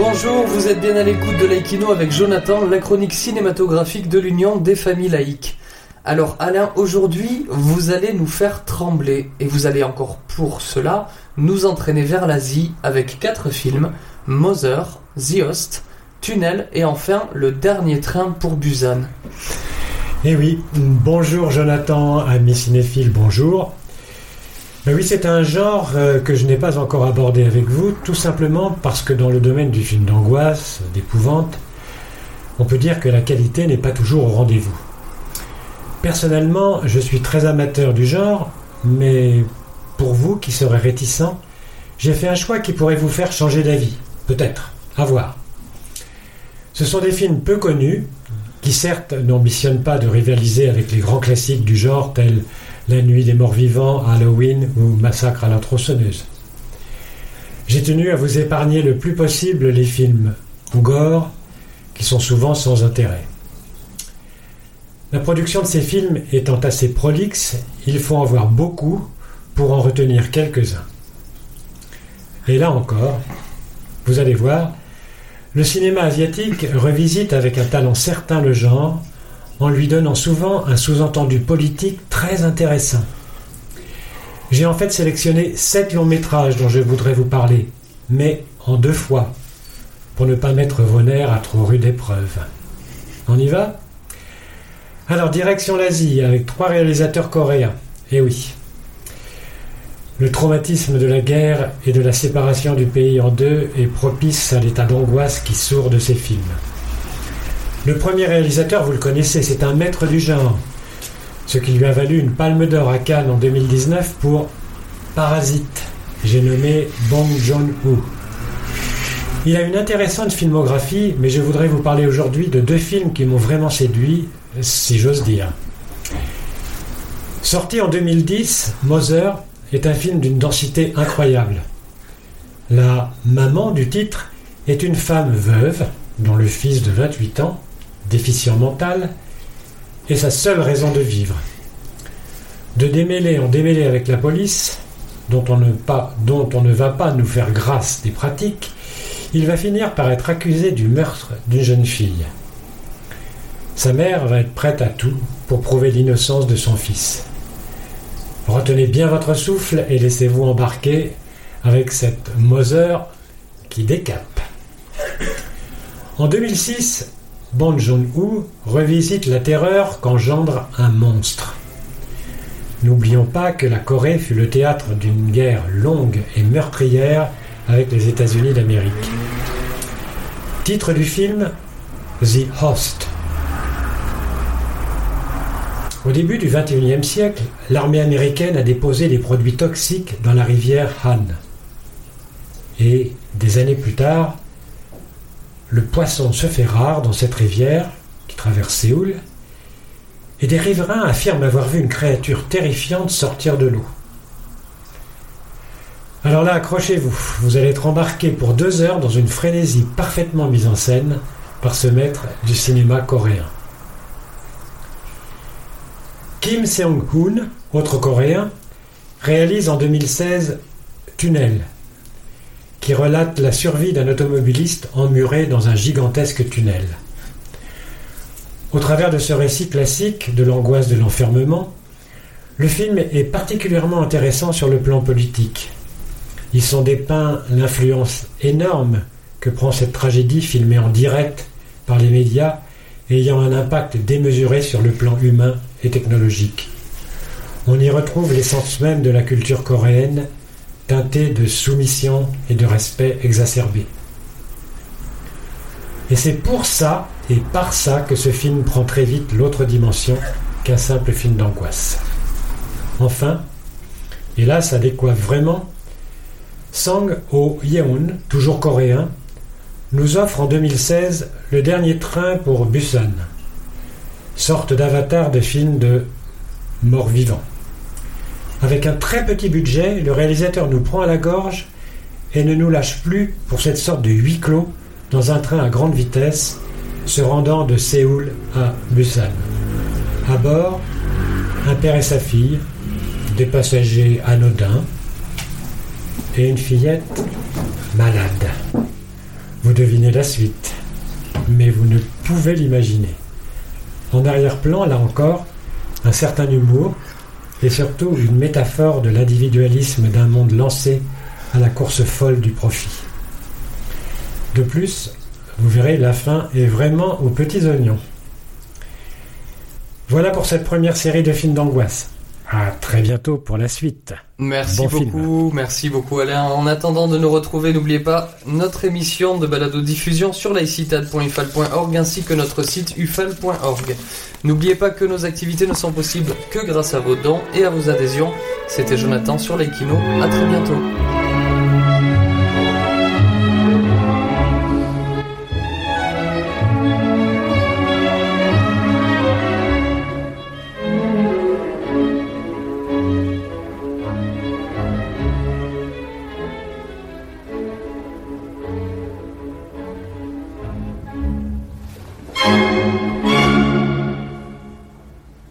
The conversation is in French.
vous êtes bien à l'écoute de Laïkino avec Jonathan, la chronique cinématographique de l'Union des familles laïques. Alors Alain, aujourd'hui, vous allez nous faire trembler et vous allez encore pour cela nous entraîner vers l'Asie avec quatre films Mother, The Host, Tunnel et enfin Le Dernier Train pour Busan. Eh oui, bonjour Jonathan, ami cinéphile, bonjour. Ben oui, c'est un genre euh, que je n'ai pas encore abordé avec vous, tout simplement parce que dans le domaine du film d'angoisse, d'épouvante, on peut dire que la qualité n'est pas toujours au rendez-vous. Personnellement, je suis très amateur du genre, mais pour vous qui serez réticents, j'ai fait un choix qui pourrait vous faire changer d'avis. Peut-être. À voir. Ce sont des films peu connus, qui certes n'ambitionnent pas de rivaliser avec les grands classiques du genre tels La nuit des morts vivants, Halloween ou Massacre à la tronçonneuse. J'ai tenu à vous épargner le plus possible les films gore, qui sont souvent sans intérêt. La production de ces films étant assez prolixe, il faut en voir beaucoup pour en retenir quelques-uns. Et là encore, vous allez voir, le cinéma asiatique revisite avec un talent certain le genre, en lui donnant souvent un sous-entendu politique très intéressant. J'ai en fait sélectionné sept longs métrages dont je voudrais vous parler, mais en deux fois, pour ne pas mettre vos nerfs à trop rude épreuve. On y va? Alors, direction l'Asie, avec trois réalisateurs coréens. Eh oui. Le traumatisme de la guerre et de la séparation du pays en deux est propice à l'état d'angoisse qui sourd de ces films. Le premier réalisateur, vous le connaissez, c'est un maître du genre, ce qui lui a valu une palme d'or à Cannes en 2019 pour Parasite. J'ai nommé Bong Joon-ho. Il a une intéressante filmographie, mais je voudrais vous parler aujourd'hui de deux films qui m'ont vraiment séduit si j'ose dire. Sorti en 2010, Mother est un film d'une densité incroyable. La maman du titre est une femme veuve dont le fils de 28 ans, déficient mental, est sa seule raison de vivre. De démêler en démêler avec la police, dont on, ne dont on ne va pas nous faire grâce des pratiques, il va finir par être accusé du meurtre d'une jeune fille. Sa mère va être prête à tout pour prouver l'innocence de son fils. Retenez bien votre souffle et laissez-vous embarquer avec cette Mother qui décape. En 2006, Bon Joon-ho revisite la terreur qu'engendre un monstre. N'oublions pas que la Corée fut le théâtre d'une guerre longue et meurtrière avec les États-Unis d'Amérique. Titre du film The Host. Au début du XXIe siècle, l'armée américaine a déposé des produits toxiques dans la rivière Han. Et des années plus tard, le poisson se fait rare dans cette rivière qui traverse Séoul, et des riverains affirment avoir vu une créature terrifiante sortir de l'eau. Alors là, accrochez-vous, vous allez être embarqué pour deux heures dans une frénésie parfaitement mise en scène par ce maître du cinéma coréen. Kim Seong-hoon, autre coréen, réalise en 2016 Tunnel, qui relate la survie d'un automobiliste emmuré dans un gigantesque tunnel. Au travers de ce récit classique de l'angoisse de l'enfermement, le film est particulièrement intéressant sur le plan politique. Ils sont dépeints l'influence énorme que prend cette tragédie filmée en direct par les médias ayant un impact démesuré sur le plan humain et technologique. On y retrouve l'essence même de la culture coréenne, teintée de soumission et de respect exacerbé. Et c'est pour ça et par ça que ce film prend très vite l'autre dimension qu'un simple film d'angoisse. Enfin, et là ça décoiffe vraiment, Sang Ho Yeon, toujours coréen, nous offre en 2016 le dernier train pour Busan, sorte d'avatar de film de mort-vivant. Avec un très petit budget, le réalisateur nous prend à la gorge et ne nous lâche plus pour cette sorte de huis clos dans un train à grande vitesse se rendant de Séoul à Busan. À bord, un père et sa fille, des passagers anodins et une fillette malade. Vous devinez la suite, mais vous ne pouvez l'imaginer. En arrière-plan, là encore, un certain humour et surtout une métaphore de l'individualisme d'un monde lancé à la course folle du profit. De plus, vous verrez, la fin est vraiment aux petits oignons. Voilà pour cette première série de films d'angoisse. À très bientôt pour la suite. Merci Bon beaucoup, merci beaucoup Alain. En attendant de nous retrouver, n'oubliez pas notre émission de balado diffusion sur laïcitad.ifal.org ainsi que notre site ufal.org. N'oubliez pas que nos activités ne sont possibles que grâce à vos dons et à vos adhésions. C'était Jonathan sur l'Equino. À très bientôt.